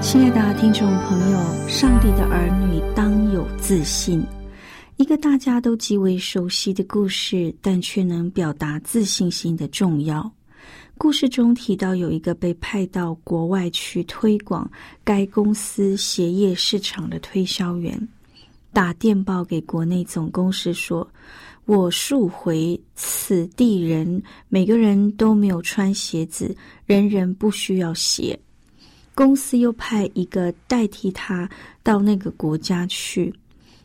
亲爱的听众朋友，上帝的儿女当有自信。一个大家都极为熟悉的故事，但却能表达自信心的重要。故事中提到，有一个被派到国外去推广该公司鞋业市场的推销员，打电报给国内总公司说：“我数回此地人，每个人都没有穿鞋子，人人不需要鞋。”公司又派一个代替他到那个国家去，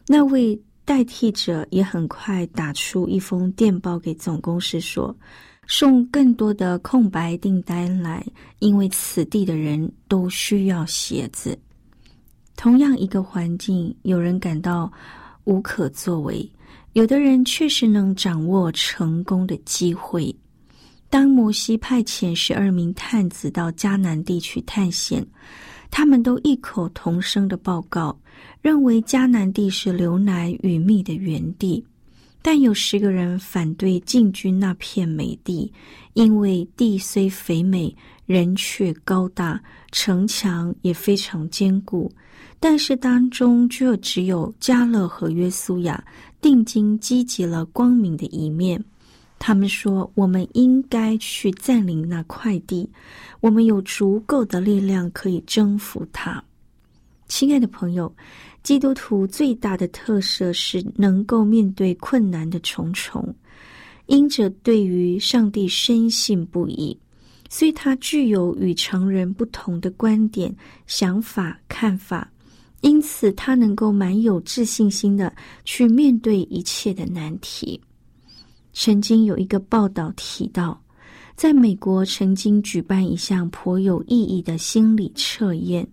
那位。代替者也很快打出一封电报给总公司，说送更多的空白订单来，因为此地的人都需要鞋子。同样一个环境，有人感到无可作为，有的人确实能掌握成功的机会。当摩西派遣十二名探子到迦南地区探险，他们都异口同声的报告。认为迦南地是流奶与蜜的原地，但有十个人反对进军那片美地，因为地虽肥美，人却高大，城墙也非常坚固。但是当中却只有加勒和约书亚定睛积极了光明的一面。他们说：“我们应该去占领那块地，我们有足够的力量可以征服它。”亲爱的朋友。基督徒最大的特色是能够面对困难的重重，因着对于上帝深信不疑，所以他具有与常人不同的观点、想法、看法，因此他能够蛮有自信心的去面对一切的难题。曾经有一个报道提到，在美国曾经举办一项颇有意义的心理测验。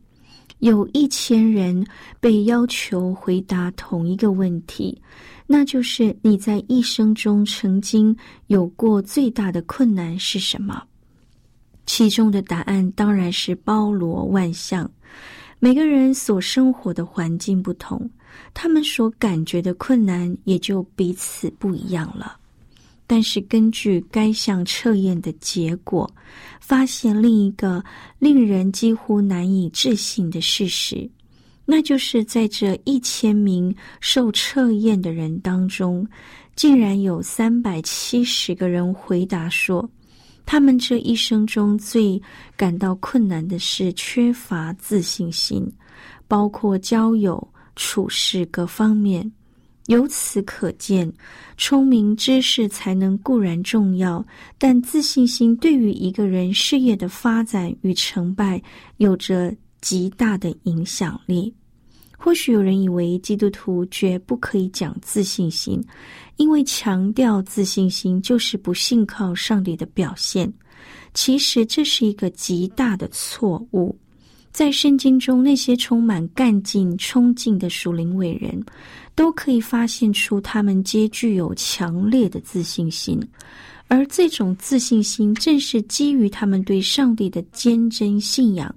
有一千人被要求回答同一个问题，那就是你在一生中曾经有过最大的困难是什么？其中的答案当然是包罗万象。每个人所生活的环境不同，他们所感觉的困难也就彼此不一样了。但是，根据该项测验的结果，发现另一个令人几乎难以置信的事实，那就是在这一千名受测验的人当中，竟然有三百七十个人回答说，他们这一生中最感到困难的是缺乏自信心，包括交友、处事各方面。由此可见，聪明知识才能固然重要，但自信心对于一个人事业的发展与成败有着极大的影响力。或许有人以为基督徒绝不可以讲自信心，因为强调自信心就是不信靠上帝的表现。其实这是一个极大的错误。在圣经中，那些充满干劲、冲劲的属灵伟人。都可以发现出他们皆具有强烈的自信心，而这种自信心正是基于他们对上帝的坚贞信仰。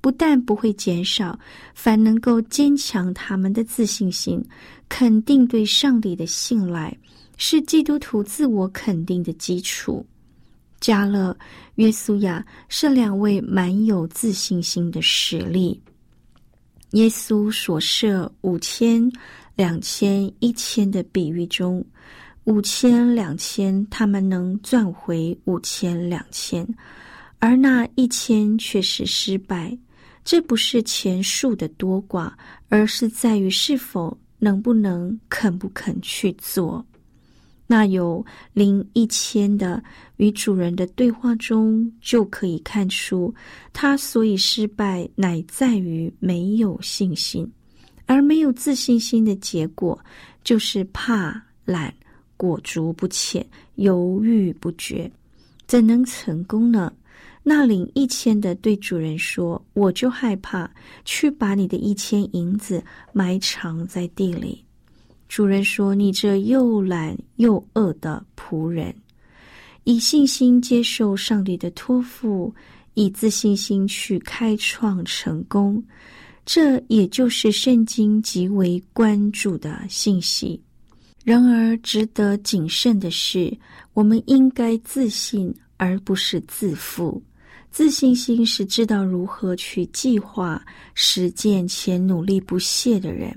不但不会减少，反能够坚强他们的自信心，肯定对上帝的信赖，是基督徒自我肯定的基础。加勒、约书亚是两位蛮有自信心的实例。耶稣所设五千。两千一千的比喻中，五千两千，他们能赚回五千两千，而那一千却是失败。这不是钱数的多寡，而是在于是否能不能肯不肯去做。那有零一千的与主人的对话中，就可以看出，他所以失败，乃在于没有信心，而没有自信心的结果，就是怕懒、裹足不前、犹豫不决，怎能成功呢？那领一千的对主人说：“我就害怕去把你的一千银子埋藏在地里。”主人说：“你这又懒又饿的仆人，以信心接受上帝的托付，以自信心去开创成功，这也就是圣经极为关注的信息。然而，值得谨慎的是，我们应该自信，而不是自负。”自信心是知道如何去计划、实践且努力不懈的人；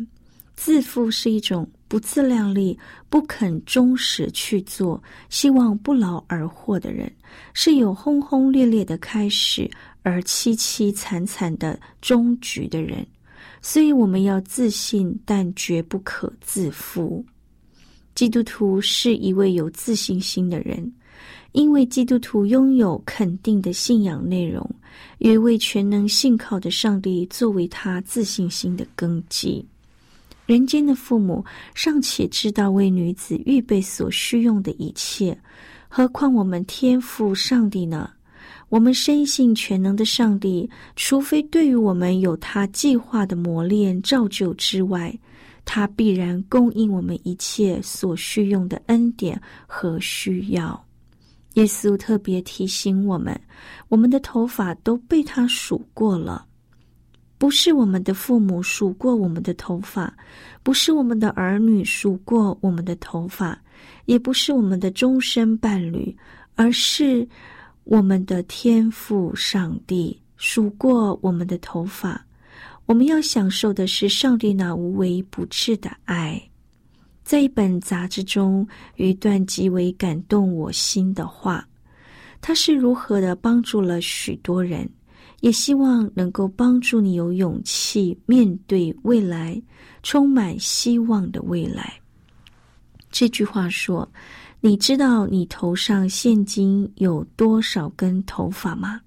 自负是一种不自量力、不肯忠实去做、希望不劳而获的人，是有轰轰烈烈的开始而凄凄惨惨的终局的人。所以，我们要自信，但绝不可自负。基督徒是一位有自信心的人。因为基督徒拥有肯定的信仰内容，有一位全能信靠的上帝作为他自信心的根基。人间的父母尚且知道为女子预备所需用的一切，何况我们天父上帝呢？我们深信全能的上帝，除非对于我们有他计划的磨练造就之外，他必然供应我们一切所需用的恩典和需要。耶稣特别提醒我们：我们的头发都被他数过了，不是我们的父母数过我们的头发，不是我们的儿女数过我们的头发，也不是我们的终身伴侣，而是我们的天父上帝数过我们的头发。我们要享受的是上帝那无微不至的爱。在一本杂志中，有一段极为感动我心的话，他是如何的帮助了许多人，也希望能够帮助你有勇气面对未来，充满希望的未来。这句话说：“你知道你头上现今有多少根头发吗？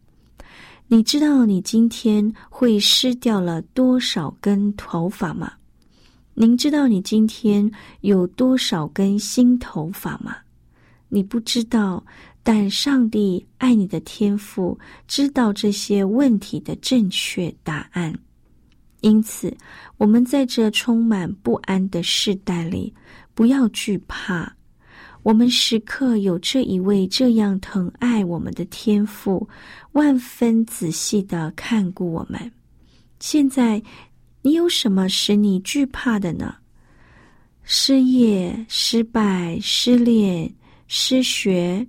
你知道你今天会失掉了多少根头发吗？”您知道你今天有多少根新头发吗？你不知道，但上帝爱你的天赋知道这些问题的正确答案。因此，我们在这充满不安的世代里，不要惧怕。我们时刻有这一位这样疼爱我们的天赋，万分仔细的看顾我们。现在。你有什么使你惧怕的呢？失业、失败、失恋、失学、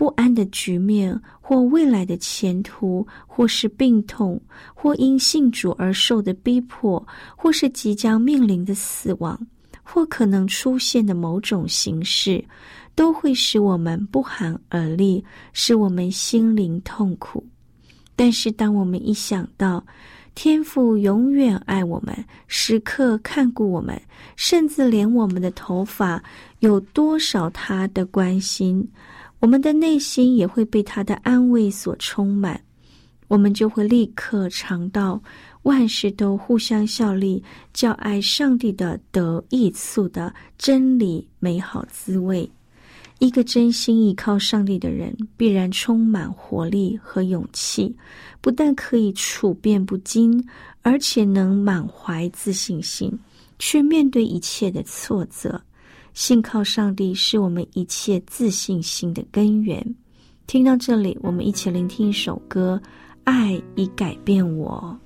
不安的局面，或未来的前途，或是病痛，或因信主而受的逼迫，或是即将面临的死亡，或可能出现的某种形式，都会使我们不寒而栗，使我们心灵痛苦。但是，当我们一想到，天父永远爱我们，时刻看顾我们，甚至连我们的头发有多少他的关心，我们的内心也会被他的安慰所充满。我们就会立刻尝到万事都互相效力、叫爱上帝的得益处的真理美好滋味。一个真心依靠上帝的人，必然充满活力和勇气，不但可以处变不惊，而且能满怀自信心，去面对一切的挫折。信靠上帝是我们一切自信心的根源。听到这里，我们一起聆听一首歌，《爱已改变我》。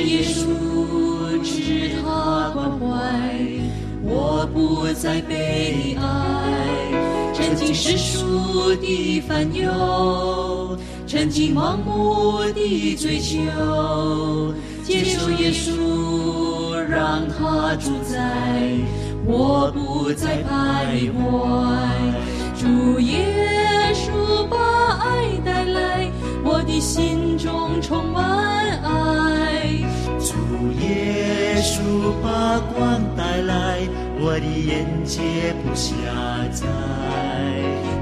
耶稣，知他关怀，我不再悲哀。曾经世俗的烦忧，曾经盲目的追求，接受耶稣，让他主宰，我不再徘徊。主耶稣把爱。带来我的心中充满爱，耶稣把光带来，我的眼界不狭窄。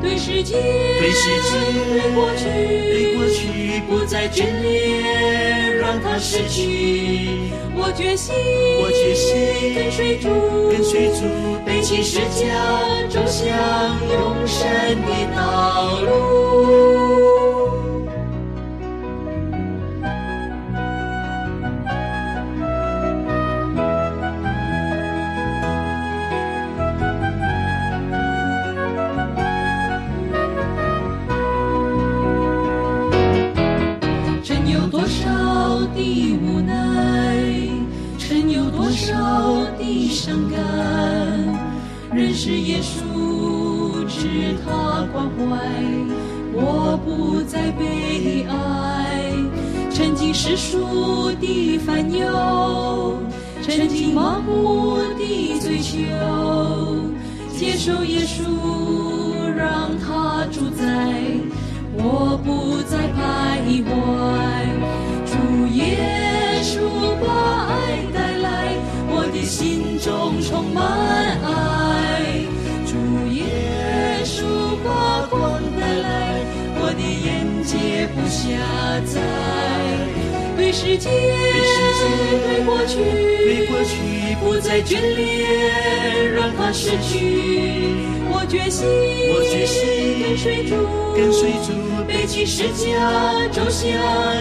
对世界，对世界，对过去，对过去不再眷恋，让它逝去。我决心，我决心跟随主，跟随主，背起十架，走向永生的道路。世俗的烦忧，曾经盲目的追求，接受耶稣，让他主宰，我不再徘徊。主耶稣把爱带来，我的心中充满爱。主耶稣把光带来，我的眼界不下载，对世界，对过去，对过去不再眷恋，让它逝去。我决心，我决心跟随主，跟随主，背起十架，走向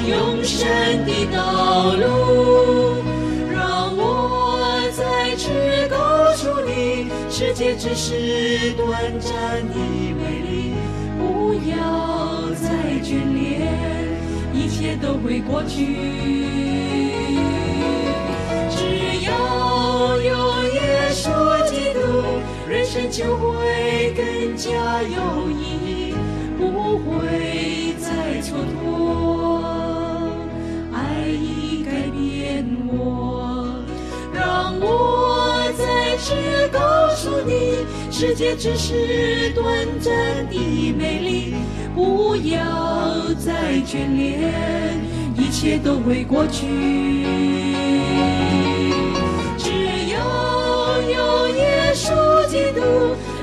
永生的道路。让我再次告诉你，世界只是短暂的一切都会过去，只要有耶稣基督，人生就会更加有意义，不会世界只是短暂的美丽。不要再眷恋，一切都会过去。只要有耶稣基督，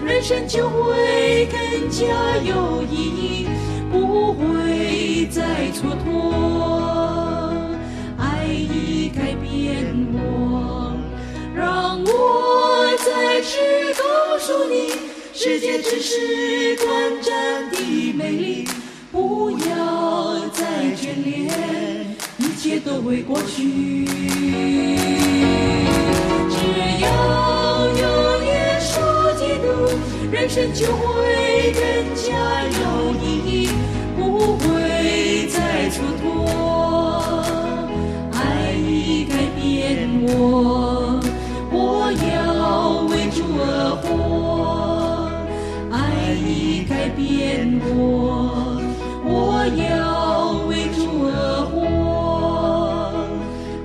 人生就会更加有意义，不会再蹉跎。爱已改变我，让我再次告诉你。世界只是短暂的美丽，不要再眷恋，一切都会过去。只要有耶稣基督，人生就会更加有意义，不会再蹉跎。爱已改变，我主而活。改变我，我要为主而活。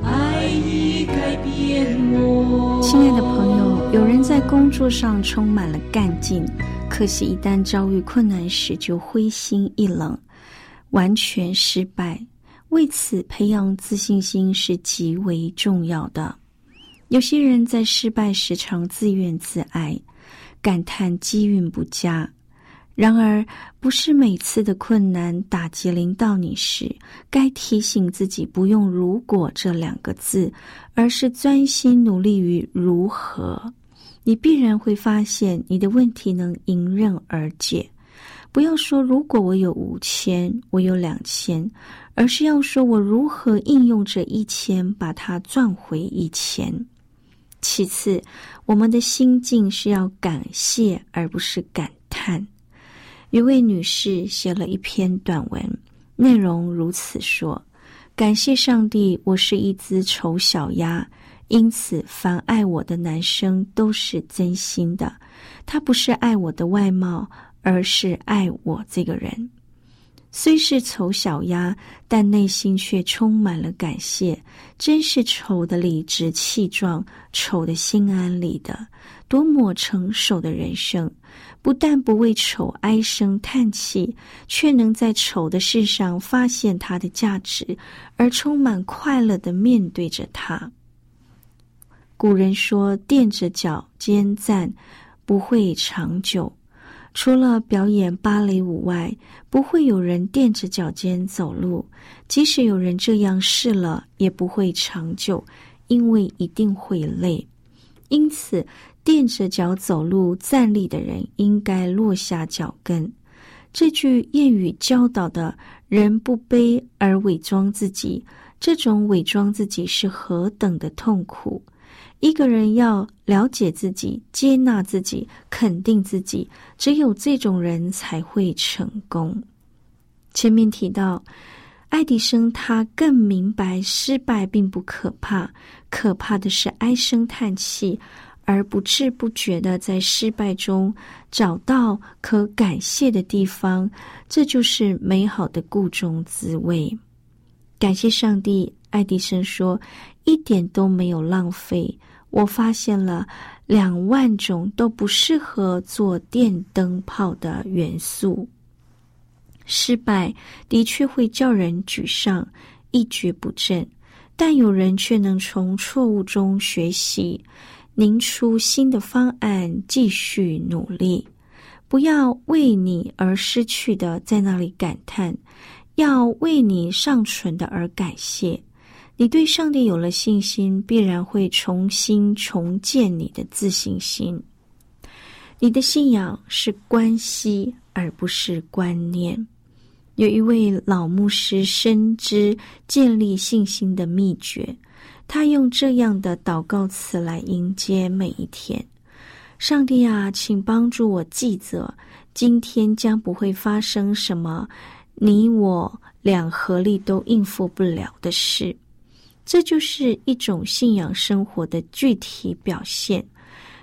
爱已改变我。亲爱的朋友，有人在工作上充满了干劲，可惜一旦遭遇困难时就灰心意冷，完全失败。为此，培养自信心是极为重要的。有些人在失败时常自怨自艾，感叹机运不佳。然而，不是每次的困难打击临到你时，该提醒自己不用“如果”这两个字，而是专心努力于如何。你必然会发现，你的问题能迎刃而解。不要说“如果我有五千，我有两千”，而是要说我如何应用这一千，把它赚回一千。其次，我们的心境是要感谢，而不是感叹。一位女士写了一篇短文，内容如此说：感谢上帝，我是一只丑小鸭，因此凡爱我的男生都是真心的。他不是爱我的外貌，而是爱我这个人。虽是丑小鸭，但内心却充满了感谢。真是丑的理直气壮，丑的心安理得，多么成熟的人生！不但不为丑唉声叹气，却能在丑的事上发现它的价值，而充满快乐的面对着它。古人说：“垫着脚尖站，不会长久。”除了表演芭蕾舞外，不会有人垫着脚尖走路。即使有人这样试了，也不会长久，因为一定会累。因此，垫着脚走路站立的人应该落下脚跟。这句谚语教导的人不卑而伪装自己，这种伪装自己是何等的痛苦。一个人要了解自己、接纳自己、肯定自己，只有这种人才会成功。前面提到，爱迪生他更明白失败并不可怕，可怕的是唉声叹气，而不知不觉的在失败中找到可感谢的地方，这就是美好的故中滋味。感谢上帝，爱迪生说，一点都没有浪费。我发现了两万种都不适合做电灯泡的元素。失败的确会叫人沮丧、一蹶不振，但有人却能从错误中学习，拧出新的方案，继续努力。不要为你而失去的在那里感叹，要为你尚存的而感谢。你对上帝有了信心，必然会重新重建你的自信心。你的信仰是关系，而不是观念。有一位老牧师深知建立信心的秘诀，他用这样的祷告词来迎接每一天：“上帝啊，请帮助我记着，今天将不会发生什么你我两合力都应付不了的事。”这就是一种信仰生活的具体表现，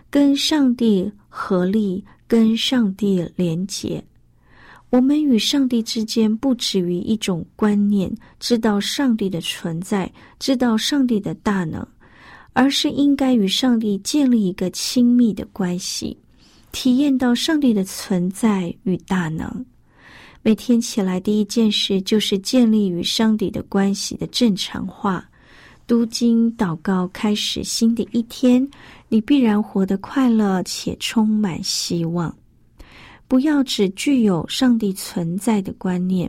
跟上帝合力，跟上帝连结。我们与上帝之间不止于一种观念，知道上帝的存在，知道上帝的大能，而是应该与上帝建立一个亲密的关系，体验到上帝的存在与大能。每天起来第一件事就是建立与上帝的关系的正常化。读经祷告，开始新的一天，你必然活得快乐且充满希望。不要只具有上帝存在的观念，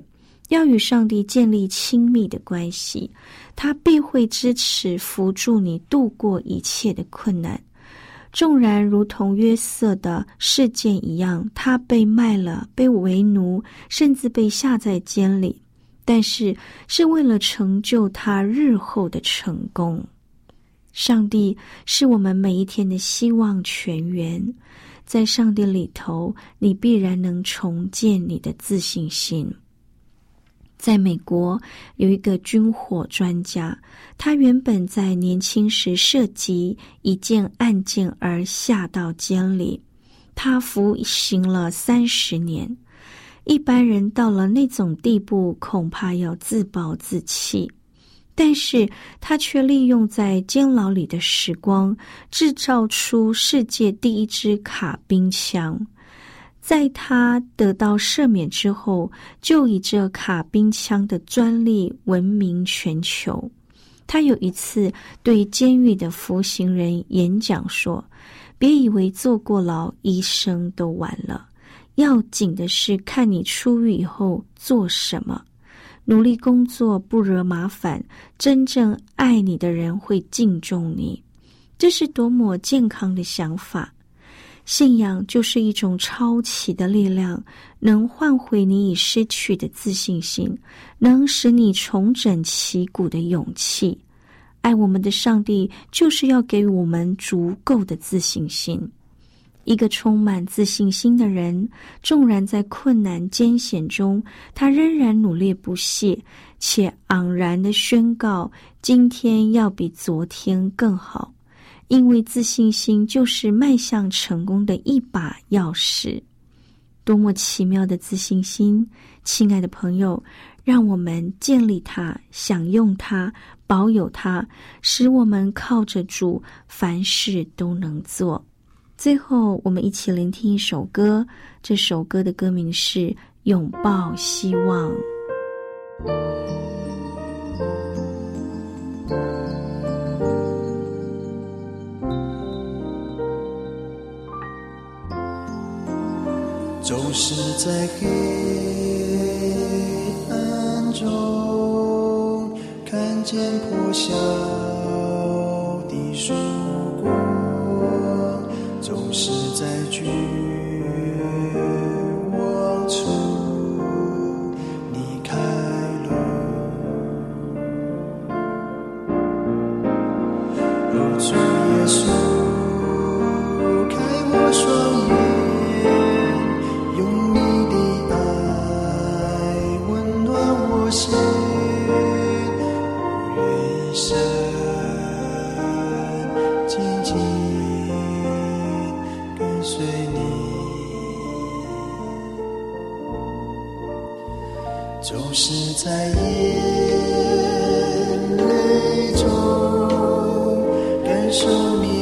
要与上帝建立亲密的关系，他必会支持扶助你度过一切的困难。纵然如同约瑟的事件一样，他被卖了，被为奴，甚至被下在监里。但是，是为了成就他日后的成功。上帝是我们每一天的希望泉源，在上帝里头，你必然能重建你的自信心。在美国，有一个军火专家，他原本在年轻时涉及一件案件而下到监里，他服刑了三十年。一般人到了那种地步，恐怕要自暴自弃。但是他却利用在监牢里的时光，制造出世界第一支卡宾枪。在他得到赦免之后，就以这卡宾枪的专利闻名全球。他有一次对监狱的服刑人演讲说：“别以为坐过牢，一生都完了。”要紧的是，看你出狱以后做什么，努力工作，不惹麻烦。真正爱你的人会敬重你，这是多么健康的想法！信仰就是一种超奇的力量，能换回你已失去的自信心，能使你重整旗鼓的勇气。爱我们的上帝就是要给我们足够的自信心。一个充满自信心的人，纵然在困难艰险中，他仍然努力不懈，且昂然的宣告：今天要比昨天更好。因为自信心就是迈向成功的一把钥匙。多么奇妙的自信心！亲爱的朋友，让我们建立它，享用它，保有它，使我们靠着主，凡事都能做。最后，我们一起聆听一首歌。这首歌的歌名是《拥抱希望》。总是在黑暗中看见破晓的曙光在总是在眼泪中感受你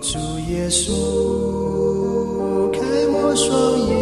主耶稣，开我双眼，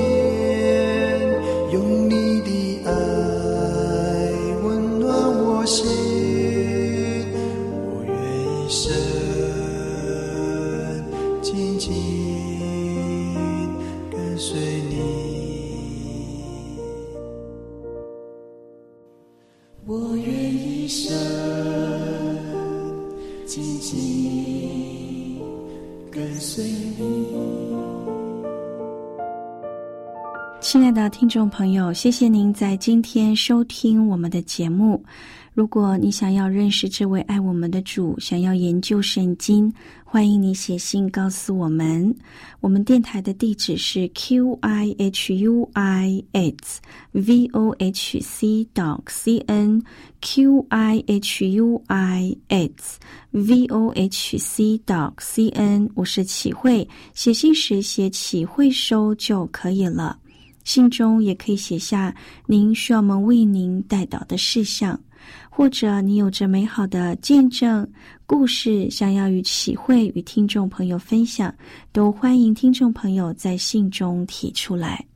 众朋友，谢谢您在今天收听我们的节目。如果你想要认识这位爱我们的主，想要研究圣经，欢迎你写信告诉我们。我们电台的地址是 q i h u i s v o h c dot c n q i h u i s v o h c dot c n。我是启慧，写信时写启慧收就可以了。信中也可以写下您需要我们为您带祷的事项，或者你有着美好的见证故事，想要与启慧与听众朋友分享，都欢迎听众朋友在信中提出来。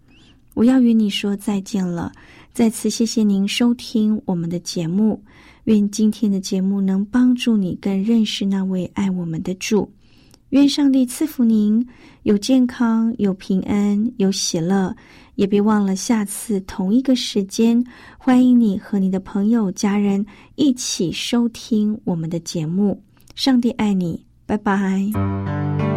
我要与你说再见了，再次谢谢您收听我们的节目，愿今天的节目能帮助你更认识那位爱我们的主。愿上帝赐福您，有健康，有平安，有喜乐。也别忘了下次同一个时间，欢迎你和你的朋友、家人一起收听我们的节目。上帝爱你，拜拜。